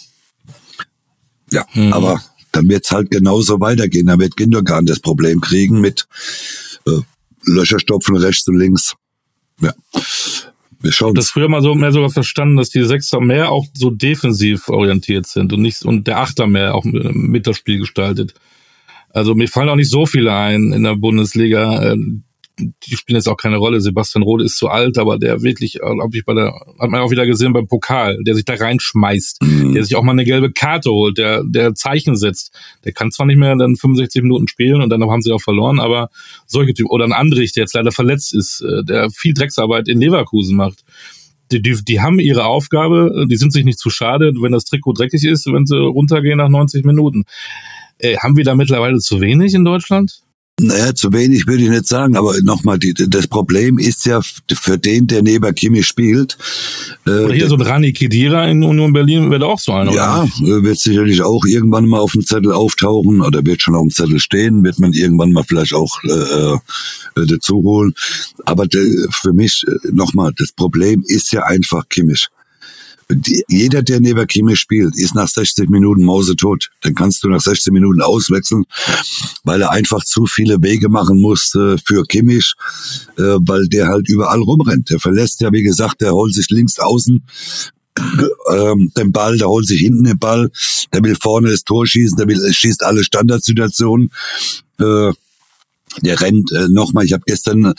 ja, mhm. aber dann wird's halt genauso weitergehen. Dann wird Gündogan das Problem kriegen mit äh, Löcherstopfen rechts und links. Ja. Wir schauen. Das früher mal so mehr sogar verstanden, dass die Sechser mehr auch so defensiv orientiert sind und nicht und der Achter mehr auch mit das Spiel gestaltet. Also mir fallen auch nicht so viele ein in der Bundesliga, äh, die spielen jetzt auch keine Rolle. Sebastian Rode ist zu alt, aber der wirklich, glaube ich, bei der, hat man auch wieder gesehen beim Pokal, der sich da reinschmeißt, mhm. der sich auch mal eine gelbe Karte holt, der, der Zeichen setzt. Der kann zwar nicht mehr dann 65 Minuten spielen und dann haben sie auch verloren, aber solche Typen, oder ein Andrich, der jetzt leider verletzt ist, äh, der viel Drecksarbeit in Leverkusen macht. Die, die, die haben ihre Aufgabe, die sind sich nicht zu schade, wenn das Trikot dreckig ist, wenn sie runtergehen nach 90 Minuten. Äh, haben wir da mittlerweile zu wenig in Deutschland? Naja, zu wenig würde ich nicht sagen, aber nochmal, das Problem ist ja für den, der neben Kimi spielt. Äh, oder hier so ein Rani Kedira in Union Berlin wird auch so einer. Ja, oder? wird sicherlich auch irgendwann mal auf dem Zettel auftauchen oder wird schon auf dem Zettel stehen, wird man irgendwann mal vielleicht auch äh, äh, dazu holen. Aber für mich, äh, nochmal, das Problem ist ja einfach Kimmich die, jeder, der neben Kimmich spielt, ist nach 60 Minuten mausetot. Dann kannst du nach 60 Minuten auswechseln, weil er einfach zu viele Wege machen muss äh, für Kimmich, äh, weil der halt überall rumrennt. Der verlässt ja, wie gesagt, der holt sich links außen ähm, den Ball, der holt sich hinten den Ball, der will vorne das Tor schießen, der will, schießt alle Standardsituationen. Äh, der rennt äh, nochmal, ich habe gestern,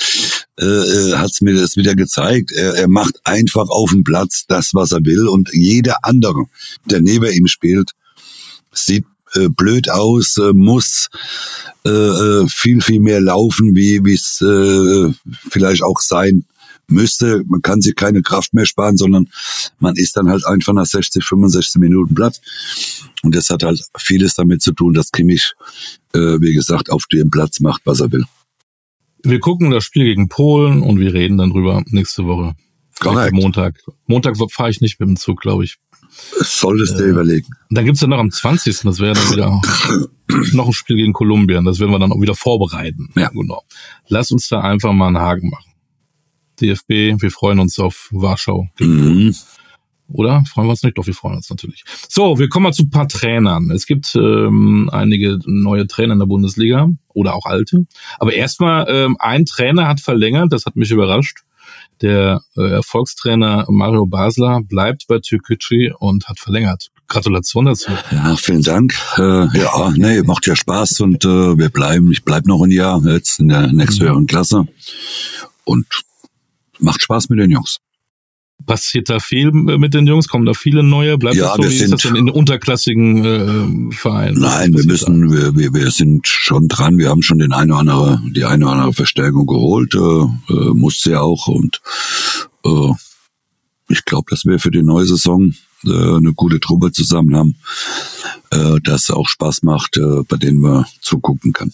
äh, äh hat's mir das wieder gezeigt, er, er macht einfach auf dem Platz das, was er will und jeder andere, der neben ihm spielt, sieht äh, blöd aus, äh, muss äh, äh viel, viel mehr laufen, wie es äh, vielleicht auch sein müsste. Man kann sich keine Kraft mehr sparen, sondern man ist dann halt einfach nach 60, 65 Minuten platt. Und das hat halt vieles damit zu tun, dass Kimmich, wie gesagt, auf dem Platz macht, was er will. Wir gucken das Spiel gegen Polen und wir reden dann drüber nächste Woche. Korrekt. Montag. Montag fahre ich nicht mit dem Zug, glaube ich. Solltest äh, du überlegen. Dann gibt's ja noch am 20. Das wäre dann wieder noch ein Spiel gegen Kolumbien. Das werden wir dann auch wieder vorbereiten. Ja. Genau. Lass uns da einfach mal einen Haken machen. DFB, wir freuen uns auf Warschau. Mhm. Oder? Freuen wir uns nicht? Doch, wir freuen uns natürlich. So, wir kommen mal zu ein paar Trainern. Es gibt ähm, einige neue Trainer in der Bundesliga oder auch alte. Aber erstmal, ähm, ein Trainer hat verlängert, das hat mich überrascht. Der äh, Erfolgstrainer Mario Basler bleibt bei Türkgücü und hat verlängert. Gratulation dazu. Ja, vielen Dank. Äh, ja, nee, macht ja Spaß und äh, wir bleiben, ich bleib noch ein Jahr jetzt in der nächsthöheren mhm. Klasse. Und macht Spaß mit den Jungs. Passiert da viel mit den Jungs? Kommen da viele neue? Bleibt ja, das so? Wie ist das denn in unterklassigen äh, Vereinen? Nein, wir müssen, wir, wir, wir sind schon dran. Wir haben schon den eine oder andere, die eine oder andere Verstärkung geholt. Äh, äh, musste ja auch. Und äh, ich glaube, dass wir für die neue Saison äh, eine gute Truppe zusammen haben, äh, das auch Spaß macht, äh, bei denen man zugucken kann.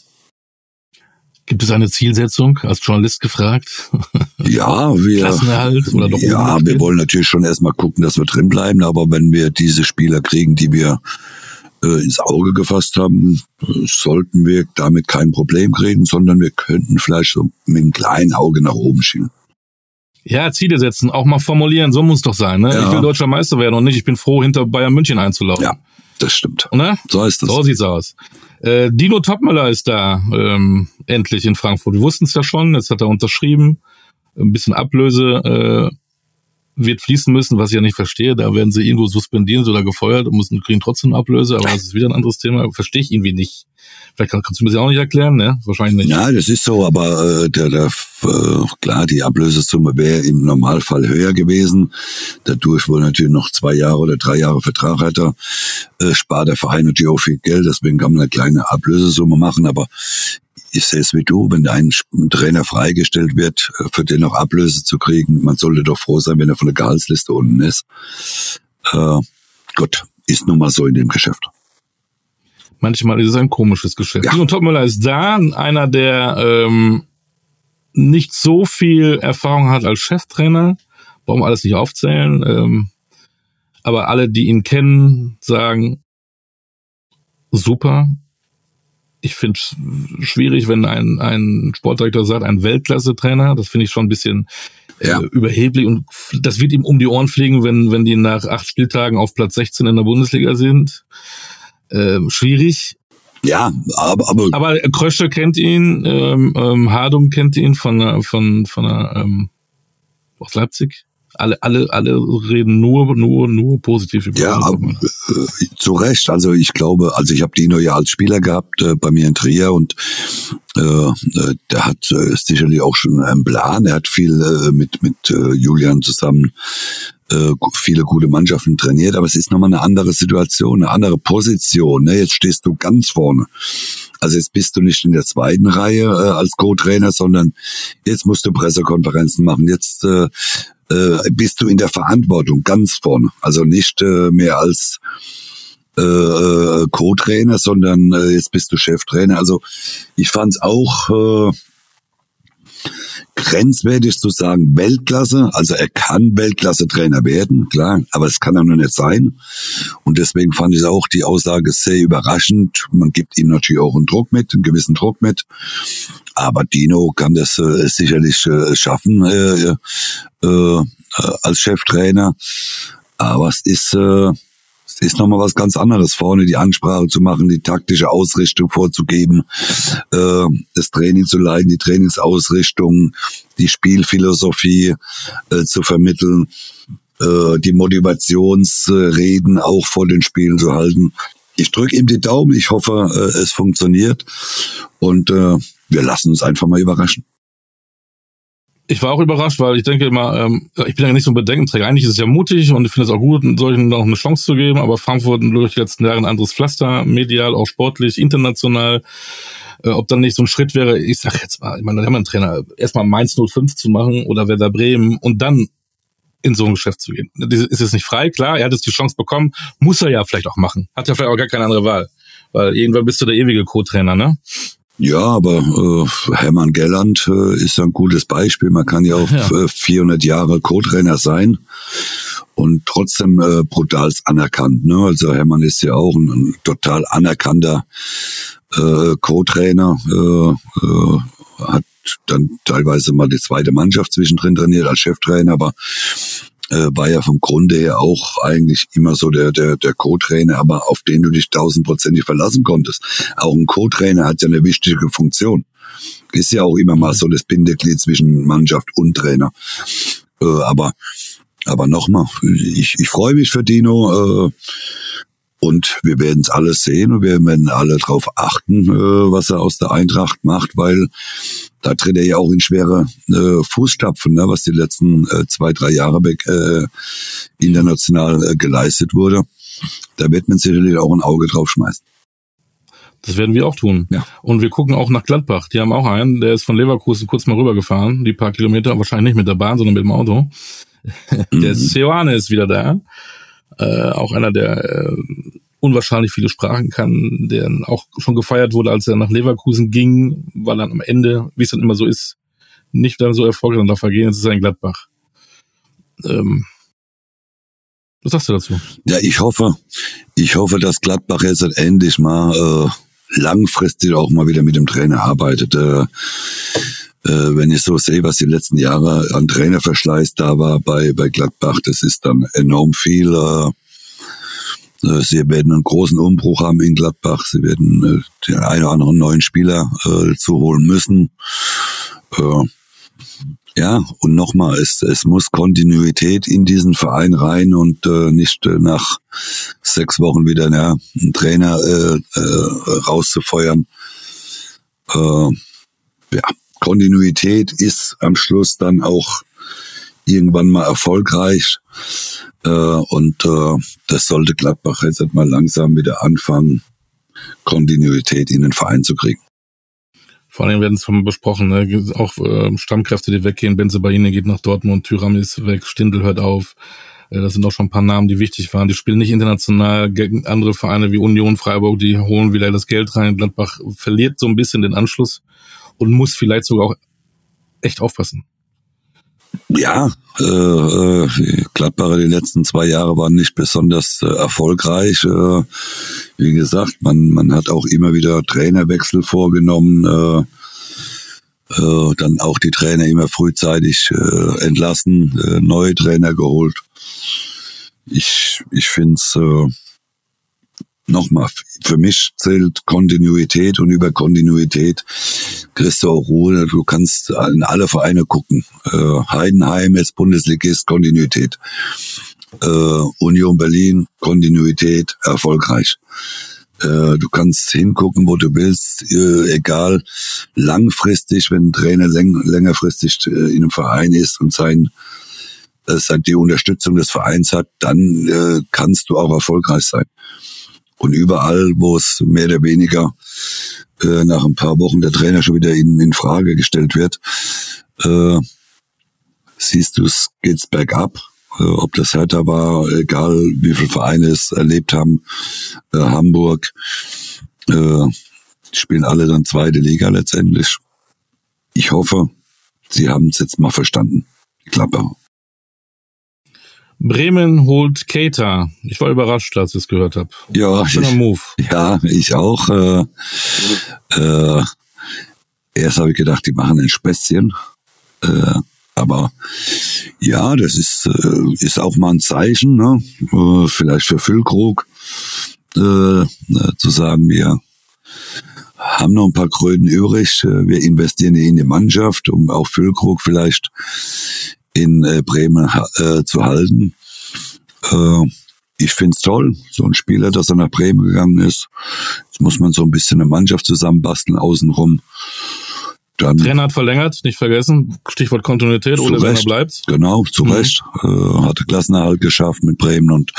Gibt es eine Zielsetzung als Journalist gefragt? Ja, wir, Klassenerhalt oder doch ja, wir wollen natürlich schon erstmal gucken, dass wir drin bleiben, aber wenn wir diese Spieler kriegen, die wir äh, ins Auge gefasst haben, sollten wir damit kein Problem kriegen, sondern wir könnten vielleicht so mit einem kleinen Auge nach oben schielen. Ja, Ziele setzen, auch mal formulieren, so muss doch sein. Ne? Ja. Ich will deutscher Meister werden und nicht, ich bin froh, hinter Bayern München einzulaufen. Ja, das stimmt. Ne? So ist das. So sieht's aus. Äh, Dino Topmüller ist da ähm, endlich in Frankfurt. Wir wussten es ja schon, jetzt hat er unterschrieben. Ein bisschen Ablöse äh, wird fließen müssen, was ich ja nicht verstehe. Da werden sie irgendwo suspendieren oder gefeuert und müssen kriegen trotzdem Ablöse, aber das ist wieder ein anderes Thema. Verstehe ich irgendwie nicht. Vielleicht kann, kannst du mir das auch nicht erklären, ne? Wahrscheinlich nicht. Ja, das ist so, aber äh, der, der, äh, klar, die Ablösesumme wäre im Normalfall höher gewesen. Dadurch wohl natürlich noch zwei Jahre oder drei Jahre Vertrag hat äh, spart der Verein natürlich auch viel Geld, deswegen kann man eine kleine Ablösesumme machen, aber ich sehe es wie du, wenn ein Trainer freigestellt wird, äh, für den noch Ablöse zu kriegen, man sollte doch froh sein, wenn er von der Gehaltsliste unten ist. Äh, Gott, ist nun mal so in dem Geschäft. Manchmal ist es ein komisches Geschäft. Ja. Und Topmüller ist da, einer, der ähm, nicht so viel Erfahrung hat als Cheftrainer. Brauchen wir alles nicht aufzählen. Ähm, aber alle, die ihn kennen, sagen, super. Ich finde es schwierig, wenn ein, ein Sportdirektor sagt, ein Weltklasse-Trainer. Das finde ich schon ein bisschen äh, ja. äh, überheblich und das wird ihm um die Ohren fliegen, wenn, wenn die nach acht Spieltagen auf Platz 16 in der Bundesliga sind. Äh, schwierig. Ja, aber aber, aber Krösche kennt ihn, ähm, ähm, Hardum kennt ihn von von von einer, ähm, aus Leipzig alle, alle, alle reden nur, nur, nur positiv über Ja, aber, äh, zu Recht. Also ich glaube, also ich habe Dino ja als Spieler gehabt äh, bei mir in Trier und äh, äh, der hat äh, sicherlich auch schon einen Plan. Er hat viel äh, mit mit äh, Julian zusammen äh, viele gute Mannschaften trainiert, aber es ist nochmal eine andere Situation, eine andere Position. Ne? Jetzt stehst du ganz vorne. Also jetzt bist du nicht in der zweiten Reihe äh, als Co-Trainer, sondern jetzt musst du Pressekonferenzen machen. Jetzt äh, äh, bist du in der Verantwortung ganz vorne. Also nicht äh, mehr als äh, äh, Co-Trainer, sondern äh, jetzt bist du Cheftrainer. Also ich fand es auch äh, grenzwertig zu sagen Weltklasse. Also er kann Weltklasse-Trainer werden, klar, aber es kann er nur nicht sein. Und deswegen fand ich auch die Aussage sehr überraschend. Man gibt ihm natürlich auch einen Druck mit, einen gewissen Druck mit. Aber Dino kann das äh, sicherlich äh, schaffen äh, äh, als Cheftrainer. Aber es ist äh, es ist nochmal was ganz anderes, vorne die Ansprache zu machen, die taktische Ausrichtung vorzugeben, äh, das Training zu leiten, die Trainingsausrichtung, die Spielphilosophie äh, zu vermitteln, äh, die Motivationsreden auch vor den Spielen zu halten. Ich drücke ihm die Daumen, ich hoffe, äh, es funktioniert und äh, wir lassen uns einfach mal überraschen. Ich war auch überrascht, weil ich denke immer, ähm, ich bin ja nicht so ein Bedenkenträger. Eigentlich ist es ja mutig und ich finde es auch gut, solchen noch eine Chance zu geben, aber Frankfurt durch die letzten Jahre ein anderes Pflaster, medial, auch sportlich, international. Äh, ob dann nicht so ein Schritt wäre, ich sag jetzt mal, ich meine, da haben wir einen Trainer, erstmal Mainz 05 zu machen oder Werder Bremen und dann in so ein Geschäft zu gehen. Ist es nicht frei? Klar, er hat jetzt die Chance bekommen, muss er ja vielleicht auch machen. Hat ja vielleicht auch gar keine andere Wahl. Weil irgendwann bist du der ewige Co-Trainer, ne? Ja, aber äh, Hermann Gelland äh, ist ein gutes Beispiel. Man kann ja auch ja. 400 Jahre Co-Trainer sein und trotzdem äh, brutal anerkannt. Ne? Also Hermann ist ja auch ein, ein total anerkannter äh, Co-Trainer, äh, äh, hat dann teilweise mal die zweite Mannschaft zwischendrin trainiert als Cheftrainer, aber äh, war ja vom Grunde her auch eigentlich immer so der, der, der Co-Trainer, aber auf den du dich tausendprozentig verlassen konntest. Auch ein Co-Trainer hat ja eine wichtige Funktion. Ist ja auch immer mal so das Bindeglied zwischen Mannschaft und Trainer. Äh, aber aber nochmal, ich, ich freue mich für Dino. Äh, und wir werden es alles sehen und wir werden alle darauf achten, äh, was er aus der Eintracht macht, weil da tritt er ja auch in schwere äh, Fußstapfen, ne, was die letzten äh, zwei, drei Jahre äh, international äh, geleistet wurde. Da wird man sicherlich auch ein Auge drauf schmeißen. Das werden wir auch tun. Ja. Und wir gucken auch nach Gladbach. Die haben auch einen, der ist von Leverkusen kurz mal rübergefahren, die paar Kilometer, wahrscheinlich nicht mit der Bahn, sondern mit dem Auto. der Seoane ist wieder da äh, auch einer, der äh, unwahrscheinlich viele Sprachen kann, der auch schon gefeiert wurde, als er nach Leverkusen ging, weil dann am Ende, wie es dann immer so ist, nicht dann so erfolgreich und da vergehen, jetzt ist er in Gladbach. Ähm, was sagst du dazu? Ja, ich hoffe, ich hoffe, dass Gladbach jetzt endlich mal äh, langfristig auch mal wieder mit dem Trainer arbeitet. Äh, wenn ich so sehe, was die letzten Jahre an Trainerverschleiß da war bei, bei Gladbach, das ist dann enorm viel. Äh, äh Sie werden einen großen Umbruch haben in Gladbach. Sie werden äh, den einen oder anderen neuen Spieler äh, zuholen müssen. Äh, ja, und nochmal, es, es muss Kontinuität in diesen Verein rein und äh, nicht äh, nach sechs Wochen wieder ja, einen Trainer äh, äh, rauszufeuern. Äh, ja, Kontinuität ist am Schluss dann auch irgendwann mal erfolgreich. Äh, und äh, das sollte Gladbach jetzt mal langsam wieder anfangen, Kontinuität in den Verein zu kriegen. Vor allem werden es schon besprochen, ne? auch äh, Stammkräfte, die weggehen. Benze Baini geht nach Dortmund, Tyram ist weg, Stindl hört auf. Äh, das sind auch schon ein paar Namen, die wichtig waren. Die spielen nicht international gegen andere Vereine wie Union, Freiburg, die holen wieder das Geld rein. Gladbach verliert so ein bisschen den Anschluss und muss vielleicht sogar auch echt aufpassen. Ja, äh, äh, Gladbacher die letzten zwei Jahre waren nicht besonders äh, erfolgreich. Äh, wie gesagt, man, man hat auch immer wieder Trainerwechsel vorgenommen, äh, äh, dann auch die Trainer immer frühzeitig äh, entlassen, äh, neue Trainer geholt. Ich, ich finde es äh, nochmal, für mich zählt Kontinuität und über Kontinuität kriegst du auch Ruhe. Du kannst in alle Vereine gucken. Äh, Heidenheim als Bundesligist, Kontinuität. Äh, Union Berlin, Kontinuität, erfolgreich. Äh, du kannst hingucken, wo du willst, äh, egal, langfristig, wenn ein Trainer läng längerfristig äh, in einem Verein ist und sein äh, die Unterstützung des Vereins hat, dann kannst du auch erfolgreich sein. Und überall, wo es mehr oder weniger äh, nach ein paar Wochen der Trainer schon wieder in, in Frage gestellt wird, äh, siehst du, es geht's bergab. Äh, ob das Hertha war, egal wie viele Vereine es erlebt haben, äh, Hamburg, äh, spielen alle dann zweite Liga letztendlich. Ich hoffe, sie haben es jetzt mal verstanden. Klappe. Bremen holt Keita. Ich war überrascht, als ich es gehört habe. Ja, Schöner ich, Move. ja, ich auch. Äh, äh, erst habe ich gedacht, die machen ein Späßchen. Äh, aber ja, das ist, äh, ist auch mal ein Zeichen, ne? äh, vielleicht für Füllkrug, äh, zu sagen, wir haben noch ein paar Kröten übrig, wir investieren in die Mannschaft, um auch Füllkrug vielleicht in äh, Bremen äh, zu halten. Äh, ich find's toll, so ein Spieler, dass er nach Bremen gegangen ist. Jetzt muss man so ein bisschen eine Mannschaft zusammenbasteln außenrum. Dann Trainer hat verlängert, nicht vergessen. Stichwort Kontinuität, Ole Werner Recht. bleibt. Genau, zu Mhm. Recht. Äh, hatte Klassenerhalt geschafft mit Bremen und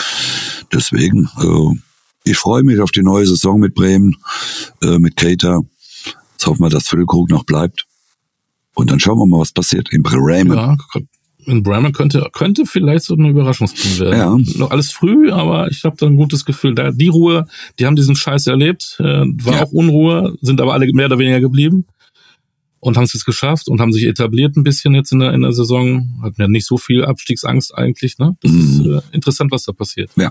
deswegen, äh, ich freue mich auf die neue Saison mit Bremen, äh, mit Cater. Jetzt hoffen wir, dass Füllkrug noch bleibt. Und dann schauen wir mal, was passiert in Bremen. Ja, in Bremen könnte, könnte vielleicht so eine Überraschungsteam werden. Ja. Noch alles früh, aber ich habe da ein gutes Gefühl. Da, die Ruhe, die haben diesen Scheiß erlebt, äh, war Ja. auch Unruhe, sind aber alle mehr oder weniger geblieben und haben es jetzt geschafft und haben sich etabliert ein bisschen jetzt in der, in der Saison. Hatten ja nicht so viel Abstiegsangst eigentlich. Ne? Das ist Mhm. äh, interessant, was da passiert. Ja.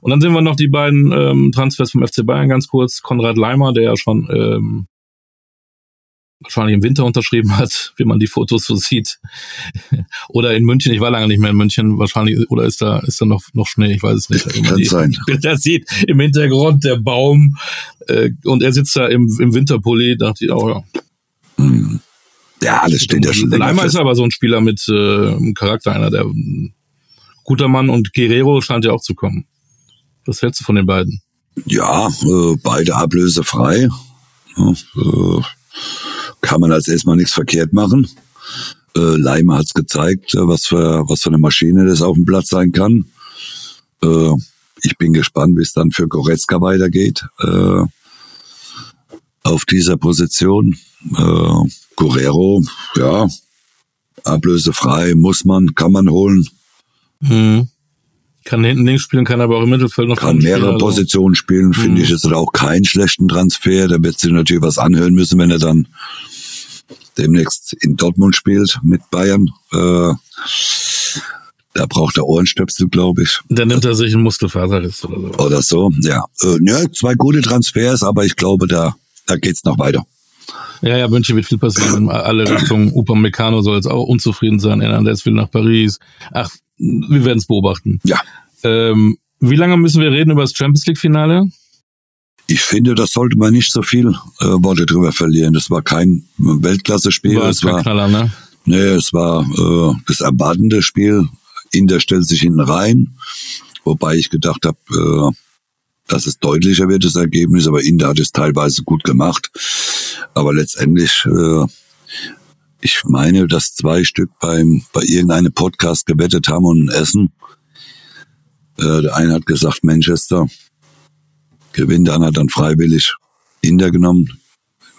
Und dann sehen wir noch die beiden ähm, Transfers vom FC Bayern ganz kurz. Konrad Leimer, der ja schon ähm, wahrscheinlich im Winter unterschrieben hat, wie man die Fotos so sieht. oder in München, ich war lange nicht mehr in München, wahrscheinlich, oder ist da, ist da noch, noch Schnee, ich weiß es nicht. Man Kann die sein. Bilder sieht, im Hintergrund der Baum, äh, und er sitzt da im, im Winterpulli, dachte ich, oh ja. Hm. Ja, das steht ja schon länger Leimer ist aber so ein Spieler mit äh, Charakter, einer der ein guter Mann und Guerrero scheint ja auch zu kommen. Was hältst du von den beiden? Ja, äh, beide ablösefrei. Ja, äh, kann man als erstmal nichts verkehrt machen. Äh, Leimer hat's gezeigt, äh, was für was für eine Maschine das auf dem Platz sein kann. Äh, ich bin gespannt, wie es dann für Goretzka weitergeht. Äh, auf dieser Position. Äh, Guerrero, ja, ablösefrei, muss man, kann man holen, Mhm. Kann hinten links spielen, kann aber auch im Mittelfeld noch kann vorne spielen, mehrere also- Positionen spielen, finde Mhm. ich, ist auch keinen schlechten Transfer. Da wird sich natürlich was anhören müssen, wenn er dann demnächst in Dortmund spielt mit Bayern. Äh, da braucht er Ohrenstöpsel, glaube ich. Dann nimmt er sich einen Muskelfaserriss oder so. Oder so, ja. Äh, ja. Zwei gute Transfers, aber ich glaube, da, da geht's noch weiter. Ja, ja, München wird viel passieren in alle Richtungen. Upamecano soll jetzt auch unzufrieden sein. Hernandez will nach Paris. Ach, wir werden es beobachten. Ja. Ähm, wie lange müssen wir reden über das Champions League Finale? Ich finde, das sollte man nicht so viel äh, Worte drüber verlieren. Das war kein Weltklasse-Spiel. War Es war, Knaller, ne? Nee, es war äh, das erwartende Spiel. Inter stellt sich hinten rein, wobei ich gedacht habe, äh, dass es deutlicher wird, das Ergebnis, aber Inter hat es teilweise gut gemacht. Aber letztendlich, äh, ich meine, dass zwei Stück beim bei irgendeinem Podcast gewettet haben und Essen. Äh, der eine hat gesagt, Manchester gewinnt, der andere hat dann freiwillig Inter genommen.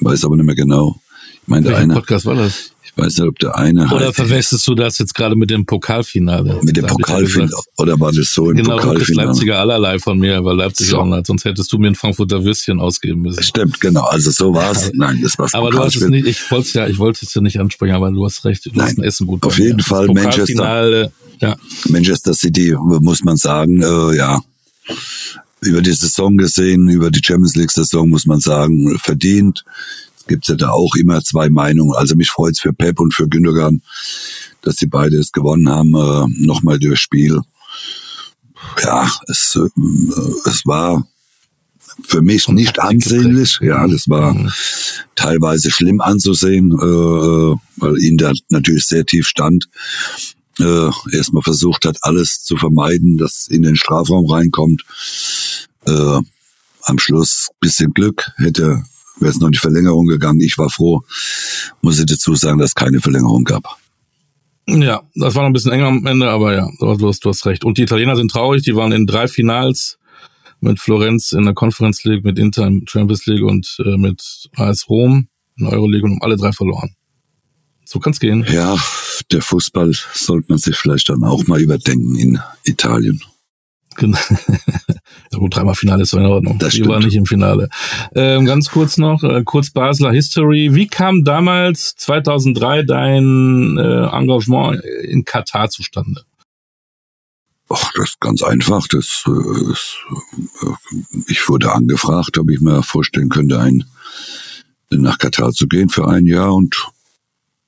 Weiß aber nicht mehr genau. Ich meine, der eine, Podcast war das? Weiß nicht, ob der eine Oder halt- verwechselst du das jetzt gerade mit dem Pokalfinale? mit dem Pokalfinale oder war das so im Genau, Pokalfinale? Leipziger allerlei von mir, weil Leipzig So. auch nicht, sonst hättest du mir ein Frankfurter Würstchen ausgeben müssen. Stimmt, genau. Also so war's. Nein, das war's. Aber du hast es nicht, ich wollte es ja, ich wollte es ja nicht ansprechen, aber du hast recht, du Nein, hast ein Essen gut. auf bei mir. jeden Fall Manchester. Ja, Manchester City, muss man sagen, äh, ja, über die Saison gesehen, über die Champions League Saison muss man sagen, verdient. Es gibt ja da auch immer zwei Meinungen. Also mich freut's für Pep und für Gündogan, dass sie beide es gewonnen haben, äh, nochmal durchs Spiel. Ja, es, äh, es war für mich nicht ansehnlich. Ja, das war Mhm. teilweise schlimm anzusehen, äh, äh, weil ihn da natürlich sehr tief stand. Äh, erstmal versucht hat, alles zu vermeiden, dass in den Strafraum reinkommt. Äh, am Schluss bisschen Glück, hätte wäre es noch in die Verlängerung gegangen. Ich war froh, muss ich dazu sagen, dass es keine Verlängerung gab. Ja, das war noch ein bisschen enger am Ende, aber ja, du hast, du hast, recht. Und die Italiener sind traurig, die waren in drei Finals mit Florenz in der Conference League, mit Inter im Champions League und äh, mit AS Rom in der Euroleague und haben alle drei verloren. So kann's gehen. Ja, der Fußball sollte man sich vielleicht dann auch mal überdenken in Italien. Genau. gut, dreimal Finale ist doch in Ordnung. Das stimmt. war nicht im Finale. Ähm, ganz kurz noch, äh, kurz Basler History. Wie kam damals 2003 dein äh, Engagement in Katar zustande? Ach, das ist ganz einfach. Das, äh, ist, äh, ich wurde angefragt, ob ich mir vorstellen könnte, ein, nach Katar zu gehen für ein Jahr und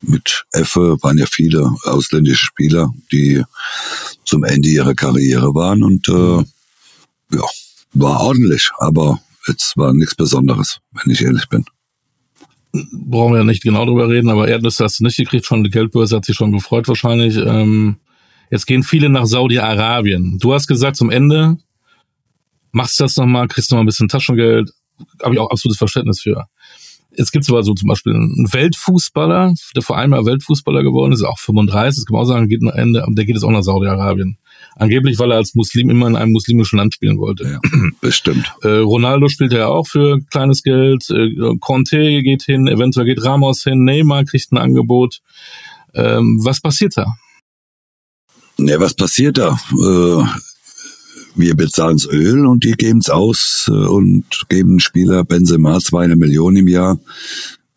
mit Effe waren ja viele ausländische Spieler, die zum Ende ihrer Karriere waren und äh, ja, war ordentlich, aber jetzt war nichts Besonderes, wenn ich ehrlich bin. brauchen wir ja nicht genau drüber reden, aber Erdnüsse hast du nicht gekriegt, schon die Geldbörse hat sich schon gefreut wahrscheinlich. Ähm, jetzt gehen viele nach Saudi-Arabien. Du hast gesagt, zum Ende machst du das nochmal, kriegst nochmal ein bisschen Taschengeld. Habe ich auch absolutes Verständnis für. Jetzt gibt's aber so zum Beispiel einen Weltfußballer, der vor einem Jahr Weltfußballer geworden ist, auch 35, das kann man auch sagen, geht nach Ende, der geht jetzt auch nach Saudi-Arabien. Angeblich, weil er als Muslim immer in einem muslimischen Land spielen wollte. Ja, bestimmt. Äh, Ronaldo spielt ja auch für kleines Geld. Äh, Conte geht hin, eventuell geht Ramos hin, Neymar kriegt ein Angebot. Ähm, was passiert da? Ne, was passiert da? Äh, wir bezahlen's Öl und die geben's aus äh, und geben Spieler Benzema 200 Millionen im Jahr,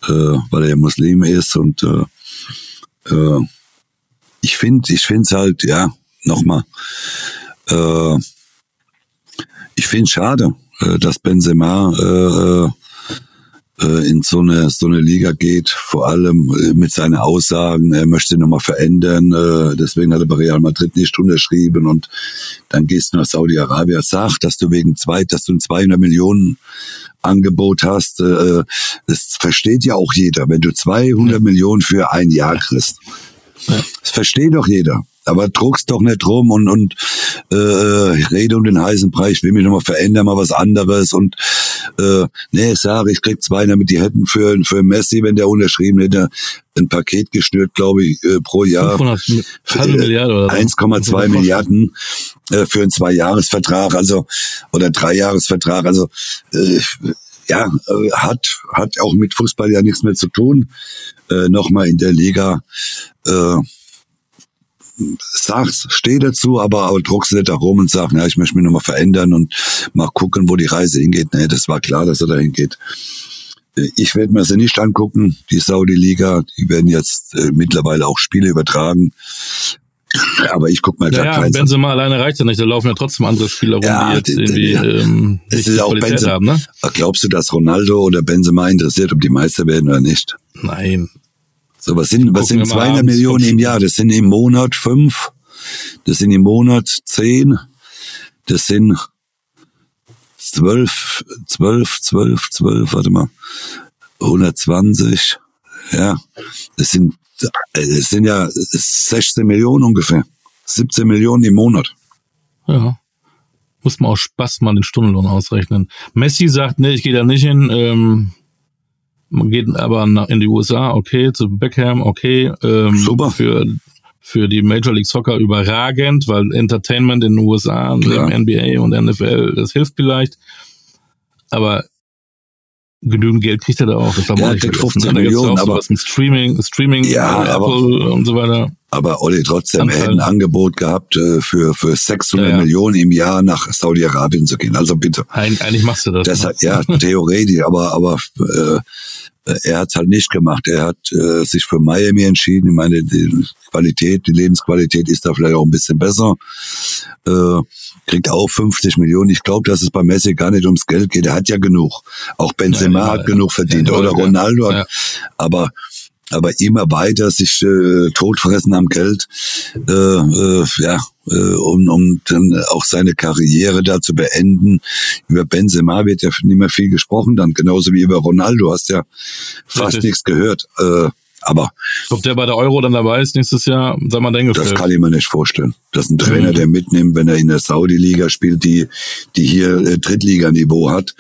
äh, weil er Muslim ist und äh, äh, ich finde, ich find's halt, ja, nochmal, äh, ich find's schade, äh, dass Benzema äh, äh, in so eine so eine Liga geht, vor allem äh, mit seinen Aussagen, er möchte nochmal verändern, äh, deswegen hat er bei Real Madrid nicht unterschrieben und dann gehst du nach Saudi-Arabien, sag, dass du wegen zwei, dass du ein 200 Millionen Angebot hast, äh, das versteht ja auch jeder, wenn du 200 Millionen für ein Jahr kriegst. Das versteht doch jeder. Aber druckst doch nicht rum und, und äh, rede um den heißen Preis, ich will mich nochmal verändern, mal was anderes und äh, nee, sag, ich krieg 200 mit die hätten für, für Messi, wenn der unterschrieben hätte, ein Paket geschnürt, glaube ich, äh, pro Jahr. 500, halbe Äh, Milliarde oder so. 1,2 Milliarden äh, für einen Zweijahresvertrag, also oder Dreijahresvertrag, also äh, ja, äh, hat hat auch mit Fußball ja nichts mehr zu tun. Äh, Nochmal in der Liga. Äh, sag's, steh dazu, aber, aber druckst nicht da rum und sag, ja, ich möchte mich nochmal verändern und mal gucken, wo die Reise hingeht. Nee, das war klar, dass er da hingeht. Äh, Ich werde mir sie nicht angucken, die Saudi-Liga. Die werden jetzt äh, mittlerweile auch Spiele übertragen. Aber ich guck mal Ja, grad ja, an. Benzema alleine reicht ja nicht, da laufen ja trotzdem andere Spieler rum, Ja, die jetzt irgendwie ja. ähm, Es ist auch Qualität Benzema. haben, ne? Glaubst du, dass Ronaldo oder Benzema interessiert, ob die Meister werden oder nicht? Nein. So, was sind, was sind immer 200 abends Millionen im Jahr? Das sind im Monat fünf. Das sind im Monat zehn. Das sind zwölf, zwölf, zwölf, zwölf, warte mal. 120. Ja. Das sind, das sind ja 16 Millionen ungefähr. 17 Millionen im Monat. Ja. Muss man auch Spaß mal den Stundenlohn ausrechnen. Messi sagt, nee, ich gehe da nicht hin. Ähm, man geht aber nach, in die USA, okay, zu Beckham, okay. Ähm, Super. Für, für die Major League Soccer überragend, weil Entertainment in den USA, neben NBA und NFL, das hilft vielleicht. Aber genügend Geld kriegt er da auch. Das ja, kriegt 15 Millionen, aber was mit Streaming, Streaming, ja, äh, aber, und so weiter. Aber Olli, trotzdem, er hätte ein Angebot gehabt, äh, für, für 600 Ja, ja. Millionen im Jahr nach Saudi-Arabien zu gehen. Also bitte. Eig eigentlich machst du das. Deshalb, ja, theoretisch, aber, aber äh, er hat es halt nicht gemacht. Er hat äh, sich für Miami entschieden. Ich meine, die Qualität, die Lebensqualität ist da vielleicht auch ein bisschen besser. Äh, kriegt auch 50 Millionen. Ich glaube, dass es bei Messi gar nicht ums Geld geht. Er hat ja genug. Auch Benzema Ja, ja, hat genug verdient ja, oder ja. Ronaldo. Hat, Ja. Aber aber immer weiter sich äh, totfressen am Geld, äh, äh, ja, äh, um, um dann auch seine Karriere da zu beenden. Über Benzema wird ja nicht mehr viel gesprochen, dann genauso wie über Ronaldo hast ja fast nichts gehört. Äh, aber Ob der bei der Euro dann dabei ist nächstes Jahr, sei mal das dahingestellt. kann ich mir nicht vorstellen. Das ist ein Trainer, Mhm. der mitnimmt, wenn er in der Saudi-Liga spielt, die, die hier äh, Drittliganiveau hat,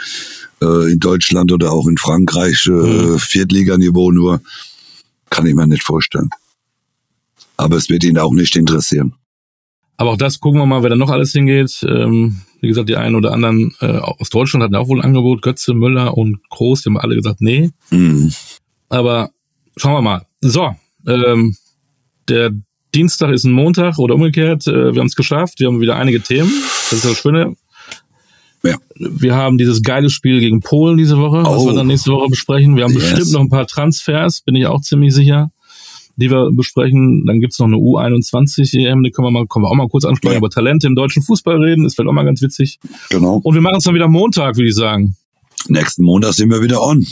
äh, in Deutschland oder auch in Frankreich äh, Mhm. Viertliganiveau nur, kann ich mir nicht vorstellen. Aber es wird ihn auch nicht interessieren. Aber auch das gucken wir mal, wer da noch alles hingeht. Ähm, wie gesagt, die einen oder anderen äh, aus Deutschland hatten auch wohl ein Angebot. Götze, Müller und Groß, die haben alle gesagt, nee. Mhm. Aber schauen wir mal. So, ähm, der Dienstag ist ein Montag oder umgekehrt. Äh, wir haben es geschafft. Wir haben wieder einige Themen. Das ist das Schöne. Ja. Wir haben dieses geile Spiel gegen Polen diese Woche, was Oh. wir dann nächste Woche besprechen. Wir haben Yes. bestimmt noch ein paar Transfers, bin ich auch ziemlich sicher, die wir besprechen. Dann gibt's noch eine U21 EM, die können wir mal, können wir auch mal kurz ansprechen, Ja. über Talente im deutschen Fußball reden, ist vielleicht auch mal ganz witzig. Genau. Und wir machen es dann wieder Montag, würde ich sagen. Nächsten Montag sind wir wieder on.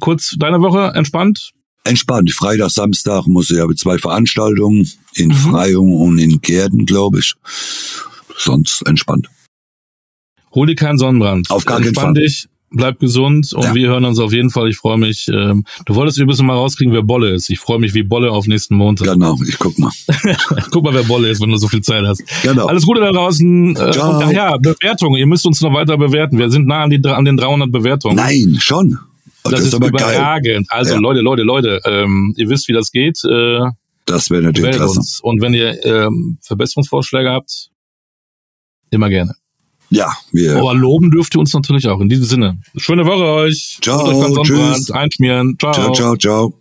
Kurz deine Woche, entspannt. Entspannt. Freitag, Samstag muss ich habe zwei Veranstaltungen in Mhm. Freyung und in Gärten, glaube ich. Sonst entspannt. Hol dir keinen Sonnenbrand. Auf gar keinen Fall. dich, bleib gesund und Ja. wir hören uns auf jeden Fall. Ich freue mich. Ähm, du wolltest übrigens mal rauskriegen, wer Bolle ist. Ich freue mich wie Bolle auf nächsten Montag. Genau, ich guck mal. Guck mal, wer Bolle ist, wenn du so viel Zeit hast. Genau. Alles Gute da draußen. Äh, Ciao. Und, ach ja, Bewertungen. Ihr müsst uns noch weiter bewerten. Wir sind nah an, die, an den 300 Bewertungen. Nein, schon. Oh, das, ist, geil. überragend. Also Ja. Leute, Leute, Leute, ähm, ihr wisst, wie das geht. Äh, Das wäre natürlich klasse. uns. Und wenn ihr ähm, Verbesserungsvorschläge habt, immer gerne. Ja, wir. Aber loben dürft ihr uns natürlich auch. In diesem Sinne. Schöne Woche euch. Ciao, Holt euch tschüss. Einschmieren. Ciao, ciao, ciao.